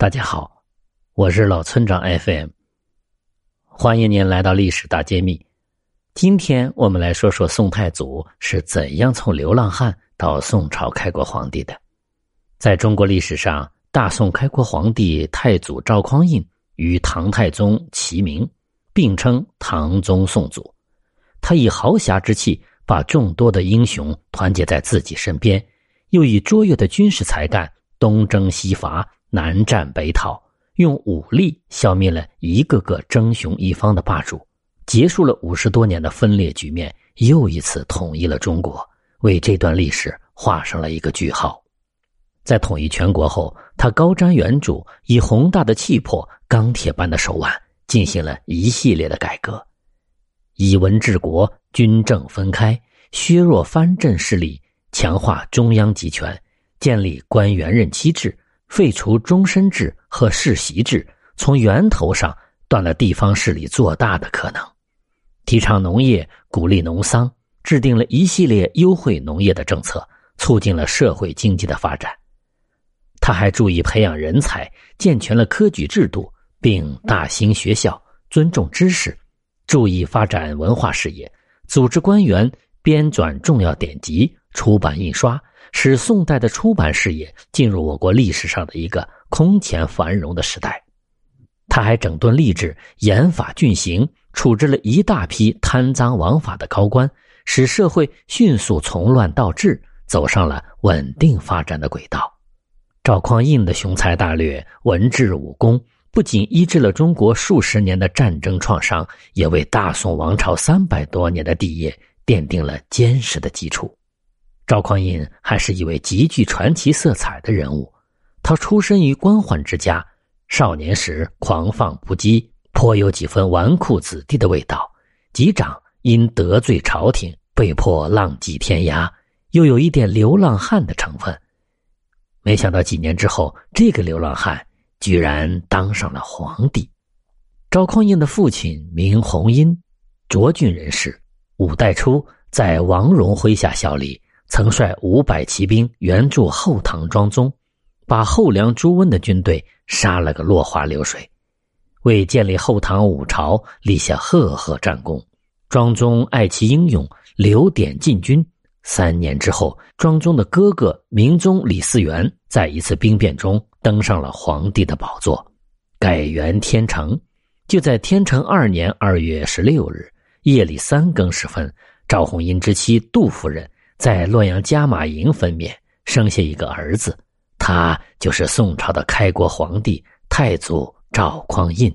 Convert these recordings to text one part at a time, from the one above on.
大家好，我是老村长 FM，欢迎您来到历史大揭秘。今天我们来说说宋太祖是怎样从流浪汉到宋朝开国皇帝的。在中国历史上，大宋开国皇帝太祖赵匡胤与唐太宗齐名，并称唐宗宋祖。他以豪侠之气把众多的英雄团结在自己身边，又以卓越的军事才干东征西伐。南战北讨，用武力消灭了一个个争雄一方的霸主，结束了五十多年的分裂局面，又一次统一了中国，为这段历史画上了一个句号。在统一全国后，他高瞻远瞩，以宏大的气魄、钢铁般的手腕，进行了一系列的改革，以文治国，军政分开，削弱藩镇势力，强化中央集权，建立官员任期制。废除终身制和世袭制，从源头上断了地方势力做大的可能；提倡农业，鼓励农桑，制定了一系列优惠农业的政策，促进了社会经济的发展。他还注意培养人才，健全了科举制度，并大兴学校，尊重知识，注意发展文化事业，组织官员编纂重要典籍，出版印刷。使宋代的出版事业进入我国历史上的一个空前繁荣的时代。他还整顿吏治，严法峻刑，处置了一大批贪赃枉法的高官，使社会迅速从乱到治，走上了稳定发展的轨道。赵匡胤的雄才大略、文治武功，不仅医治了中国数十年的战争创伤，也为大宋王朝三百多年的帝业奠定了坚实的基础。赵匡胤还是一位极具传奇色彩的人物。他出身于官宦之家，少年时狂放不羁，颇有几分纨绔子弟的味道。及长因得罪朝廷，被迫浪迹天涯，又有一点流浪汉的成分。没想到几年之后，这个流浪汉居然当上了皇帝。赵匡胤的父亲名洪殷，涿郡人士。五代初，在王戎麾下效力。曾率五百骑兵援助后唐庄宗，把后梁朱温的军队杀了个落花流水，为建立后唐五朝立下赫赫战功。庄宗爱其英勇，留典进军。三年之后，庄宗的哥哥明宗李嗣源在一次兵变中登上了皇帝的宝座，改元天成。就在天成二年二月十六日夜里三更时分，赵弘殷之妻杜夫人。在洛阳加马营分娩，生下一个儿子，他就是宋朝的开国皇帝太祖赵匡胤。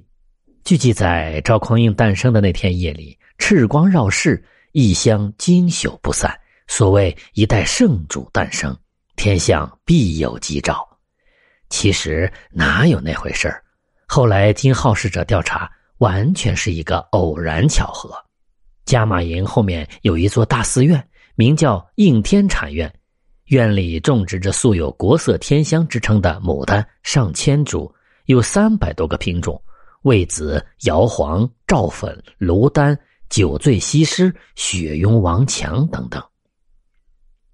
据记载，赵匡胤诞生的那天夜里，赤光绕室，异香经久不散。所谓一代圣主诞生，天象必有吉兆。其实哪有那回事儿？后来经好事者调查，完全是一个偶然巧合。加马营后面有一座大寺院。名叫应天禅院，院里种植着素有“国色天香”之称的牡丹上千株，有三百多个品种，魏子、瑶黄、赵粉、芦丹、酒醉西施、雪拥王强等等。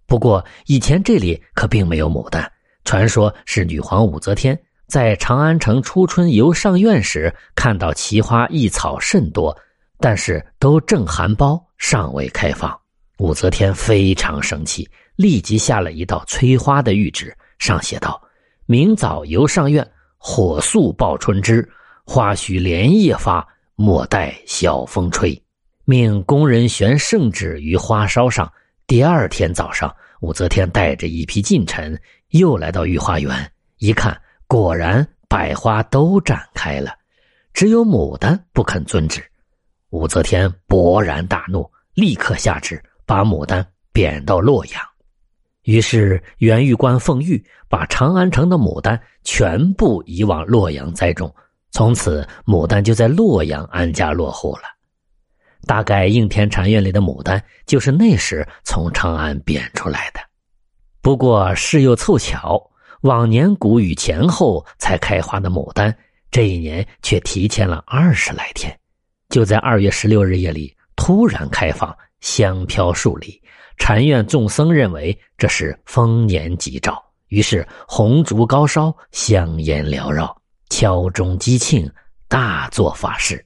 不过以前这里可并没有牡丹，传说是女皇武则天在长安城初春游上苑时，看到奇花异草甚多，但是都正含苞，尚未开放。武则天非常生气，立即下了一道催花的谕旨，上写道：“明早游上苑，火速报春枝，花须连夜发，莫待晓风吹。”命工人悬圣旨于花梢上。第二天早上，武则天带着一批近臣又来到御花园，一看，果然百花都绽开了，只有牡丹不肯遵旨。武则天勃然大怒，立刻下旨。把牡丹贬到洛阳，于是袁玉官奉玉，把长安城的牡丹全部移往洛阳栽种。从此，牡丹就在洛阳安家落户了。大概应天禅院里的牡丹就是那时从长安贬出来的。不过事又凑巧，往年谷雨前后才开花的牡丹，这一年却提前了二十来天，就在二月十六日夜里突然开放。香飘数里，禅院众僧认为这是丰年吉兆，于是红烛高烧，香烟缭绕。敲钟击磬，大做法事，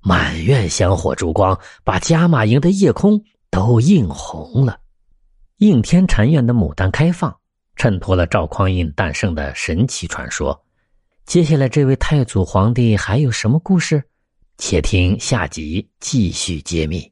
满院香火烛光，把加马营的夜空都映红了。应天禅院的牡丹开放，衬托了赵匡胤诞生的神奇传说。接下来，这位太祖皇帝还有什么故事？且听下集继续揭秘。